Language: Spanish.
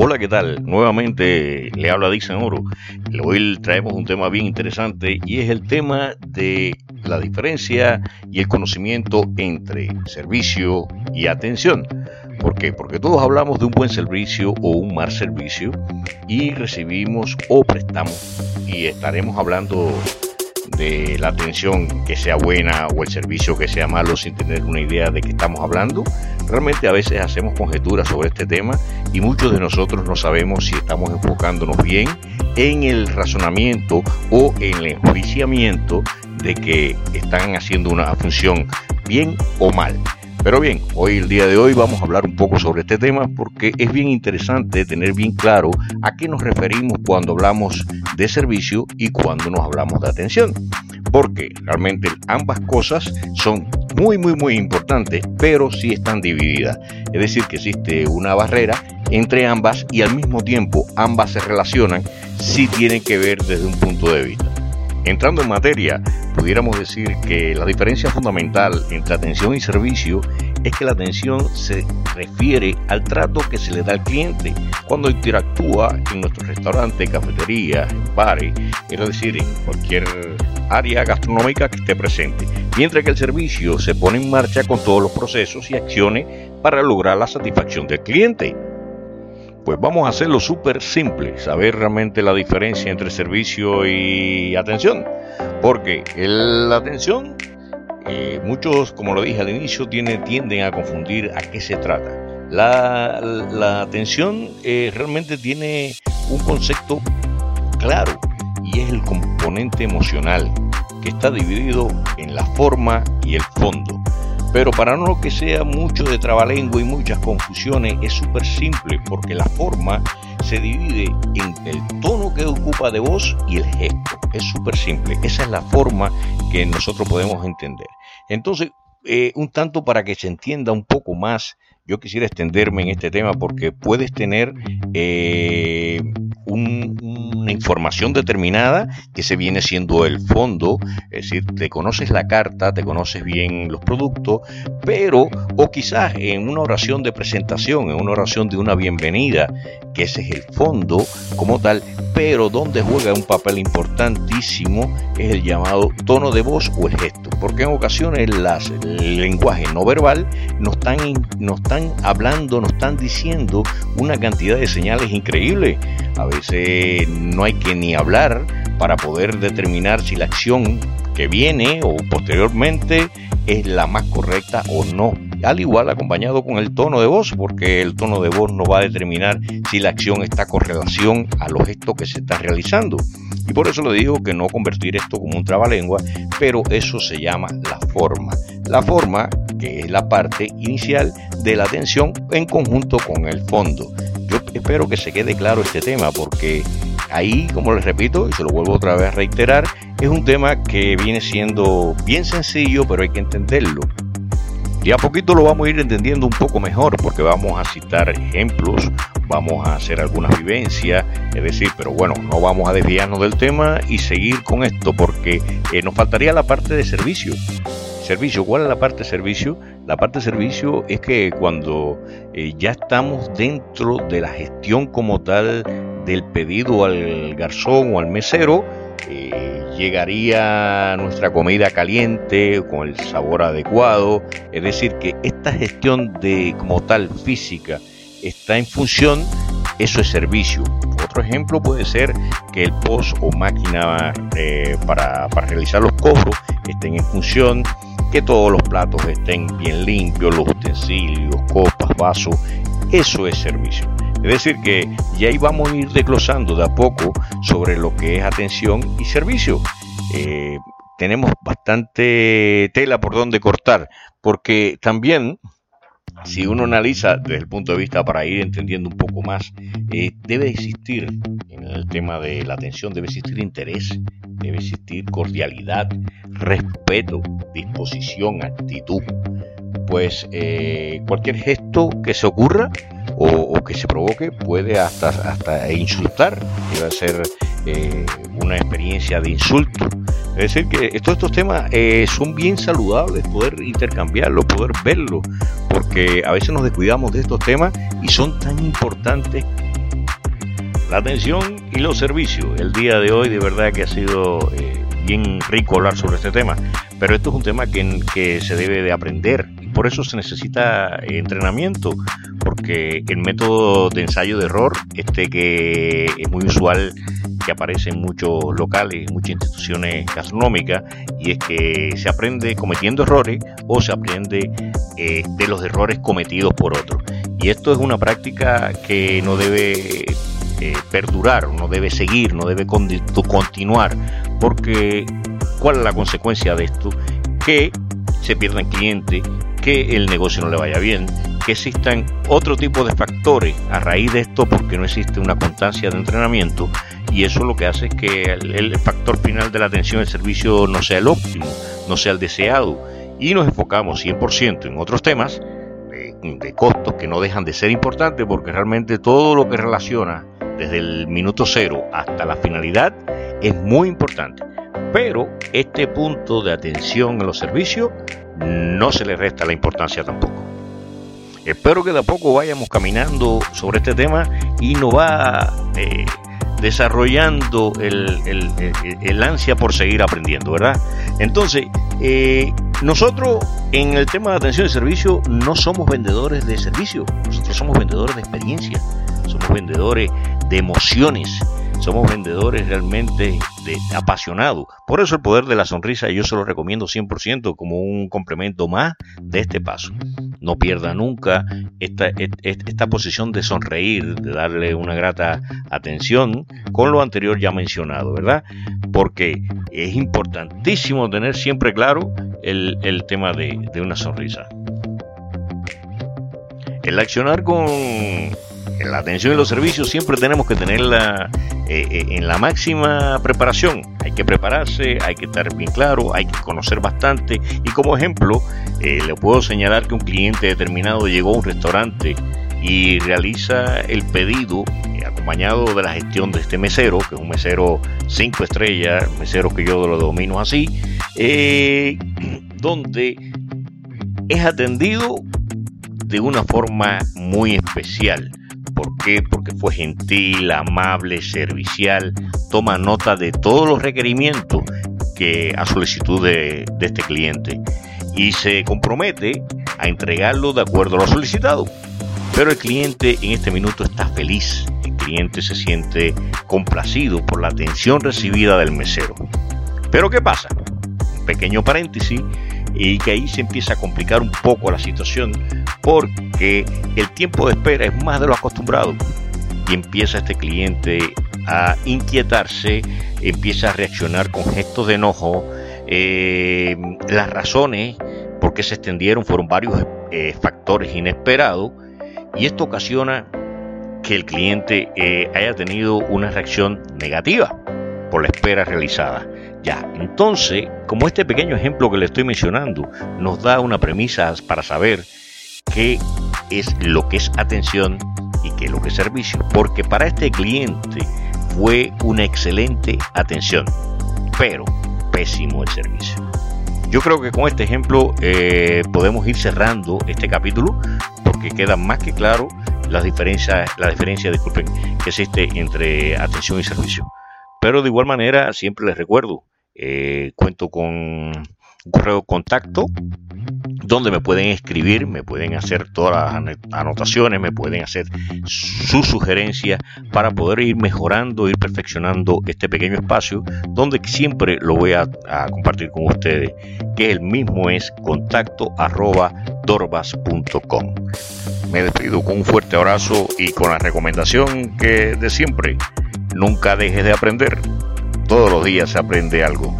Hola, ¿qué tal? Nuevamente le habla Dixon Oro. Hoy traemos un tema bien interesante y es el tema de la diferencia y el conocimiento entre servicio y atención. ¿Por qué? Porque todos hablamos de un buen servicio o un mal servicio y recibimos o prestamos y estaremos hablando de la atención que sea buena o el servicio que sea malo sin tener una idea de qué estamos hablando. Realmente a veces hacemos conjeturas sobre este tema y muchos de nosotros no sabemos si estamos enfocándonos bien en el razonamiento o en el enjuiciamiento de que están haciendo una función bien o mal. Pero bien, hoy el día de hoy vamos a hablar un poco sobre este tema porque es bien interesante tener bien claro a qué nos referimos cuando hablamos de servicio y cuando nos hablamos de atención. Porque realmente ambas cosas son muy, muy, muy importantes, pero sí están divididas. Es decir, que existe una barrera entre ambas y al mismo tiempo ambas se relacionan si tienen que ver desde un punto de vista. Entrando en materia, pudiéramos decir que la diferencia fundamental entre atención y servicio es que la atención se refiere al trato que se le da al cliente cuando interactúa en nuestro restaurante, cafetería, bares, es decir, en cualquier área gastronómica que esté presente, mientras que el servicio se pone en marcha con todos los procesos y acciones para lograr la satisfacción del cliente. Pues vamos a hacerlo súper simple, saber realmente la diferencia entre servicio y atención. Porque la atención, eh, muchos, como lo dije al inicio, tienden a confundir a qué se trata. La, atención eh, realmente tiene un concepto claro y es el componente emocional que está dividido en la forma y el fondo. Pero para no que sea mucho de trabalengua y muchas confusiones, es súper simple porque la forma se divide en el tono que ocupa de voz y el gesto. Es súper simple. Esa es la forma que nosotros podemos entender. Entonces, eh, un tanto para que se entienda un poco más, yo quisiera extenderme en este tema porque puedes tener eh, una información determinada que se viene siendo el fondo, es decir, te conoces la carta, te conoces bien los productos, pero o quizás en una oración de presentación, en una oración de una bienvenida, que ese es el fondo como tal, pero donde juega un papel importantísimo es el llamado tono de voz o el gesto, porque en ocasiones las, el lenguaje no verbal nos están, nos están hablando, nos están diciendo una cantidad de señales increíbles. A veces no hay que ni hablar para poder determinar si la acción que viene o posteriormente es la más correcta o no. Al igual acompañado con el tono de voz, porque el tono de voz no va a determinar si la acción está con relación a los gestos que se está realizando. Y por eso le digo que no convertir esto como un trabalengua, pero eso se llama la forma. La forma, que es la parte inicial de la atención en conjunto con el fondo. Yo espero que se quede claro este tema porque ahí, como les repito, y se lo vuelvo otra vez a reiterar, es un tema que viene siendo bien sencillo, pero hay que entenderlo. Y a poquito lo vamos a ir entendiendo un poco mejor porque vamos a citar ejemplos, vamos a hacer algunas vivencias, es decir, pero bueno, no vamos a desviarnos del tema y seguir con esto porque eh, nos faltaría la parte de servicio. Servicio, ¿cuál es la parte de servicio? La parte de servicio es que cuando eh, ya estamos dentro de la gestión como tal del pedido al garzón o al mesero, eh, llegaría nuestra comida caliente con el sabor adecuado. Es decir, que esta gestión de como tal física está en función, eso es servicio. Otro ejemplo puede ser que el post o máquina eh, para, para realizar los cobros estén en función, que todos los platos estén bien limpios, los utensilios, copas, vasos. Eso es servicio. Es decir, que ya ahí vamos a ir desglosando de a poco sobre lo que es atención y servicio. Eh, tenemos bastante tela por donde cortar, porque también, si uno analiza desde el punto de vista para ir entendiendo un poco más, eh, debe existir, en el tema de la atención, debe existir interés, debe existir cordialidad, respeto, disposición, actitud. Pues eh, cualquier gesto que se ocurra o, que se provoque puede hasta, hasta insultar, a ser eh, una experiencia de insulto. Es decir, que todos estos temas eh, son bien saludables, poder intercambiarlos, poder verlos, porque a veces nos descuidamos de estos temas y son tan importantes la atención y los servicios. El día de hoy de verdad que ha sido eh, bien rico hablar sobre este tema, pero esto es un tema que, que se debe de aprender y por eso se necesita entrenamiento, porque el método de ensayo de error, este que es muy usual que aparece en muchos locales, en muchas instituciones gastronómicas, y es que se aprende cometiendo errores o se aprende eh, de los errores cometidos por otros. Y esto es una práctica que no debe eh, perdurar, no debe seguir, no debe continuar, porque ¿cuál es la consecuencia de esto? Que se pierdan clientes, que el negocio no le vaya bien, que existan otro tipo de factores a raíz de esto porque no existe una constancia de entrenamiento y eso lo que hace que el, factor final de la atención del servicio no sea el óptimo, no sea el deseado y nos enfocamos 100% en otros temas de costos que no dejan de ser importantes porque realmente todo lo que relaciona desde el minuto cero hasta la finalidad es muy importante. Pero este punto de atención en los servicios no se le resta la importancia tampoco. Espero que de a poco vayamos caminando sobre este tema y nos va eh, desarrollando el, ansia por seguir aprendiendo, ¿verdad? Entonces, eh, nosotros en el tema de atención y servicio no somos vendedores de servicio, nosotros somos vendedores de experiencia, somos vendedores de emociones, somos vendedores realmente apasionados. Por eso el poder de la sonrisa yo se lo recomiendo 100% como un complemento más de este paso. No pierda nunca esta, esta posición de sonreír, de darle una grata atención con lo anterior ya mencionado, ¿verdad? Porque es importantísimo tener siempre claro el, el tema de, de una sonrisa. El accionar con la atención y los servicios siempre tenemos que tenerla eh, eh, en la máxima preparación. Hay que prepararse, hay que estar bien claro, hay que conocer bastante. Y como ejemplo, eh, le puedo señalar que un cliente determinado llegó a un restaurante y realiza el pedido acompañado de la gestión de este mesero, que es un mesero 5 estrellas, mesero que yo lo domino así, donde es atendido de una forma muy especial. ¿Por qué? Porque fue gentil, amable, servicial, toma nota de todos los requerimientos que a solicitud de, este cliente y se compromete a entregarlo de acuerdo a lo solicitado. Pero el cliente en este minuto está feliz, el cliente se siente complacido por la atención recibida del mesero. Pero ¿qué pasa? Un pequeño paréntesis y que ahí se empieza a complicar un poco la situación porque el tiempo de espera es más de lo acostumbrado y empieza este cliente a inquietarse, empieza a reaccionar con gestos de enojo. Eh, las razones por qué se extendieron fueron varios eh, factores inesperados y esto ocasiona que el cliente eh, haya tenido una reacción negativa por la espera realizada. Ya, entonces, como este pequeño ejemplo que le estoy mencionando nos da una premisa para saber qué es lo que es atención y qué es lo que es servicio. Porque para este cliente fue una excelente atención, pero pésimo el servicio. Yo creo que con este ejemplo eh, podemos ir cerrando este capítulo porque queda más que claro la diferencia, la diferencia, disculpen, que existe entre atención y servicio. Pero de igual manera, siempre les recuerdo, eh, cuento con correo contacto donde me pueden escribir, me pueden hacer todas las anotaciones, me pueden hacer sus sugerencias para poder ir mejorando, ir perfeccionando este pequeño espacio donde siempre lo voy a, compartir con ustedes, que el mismo es contacto arroba dorbas.com. Me despido con un fuerte abrazo y con la recomendación que de siempre, nunca dejes de aprender. Todos los días se aprende algo.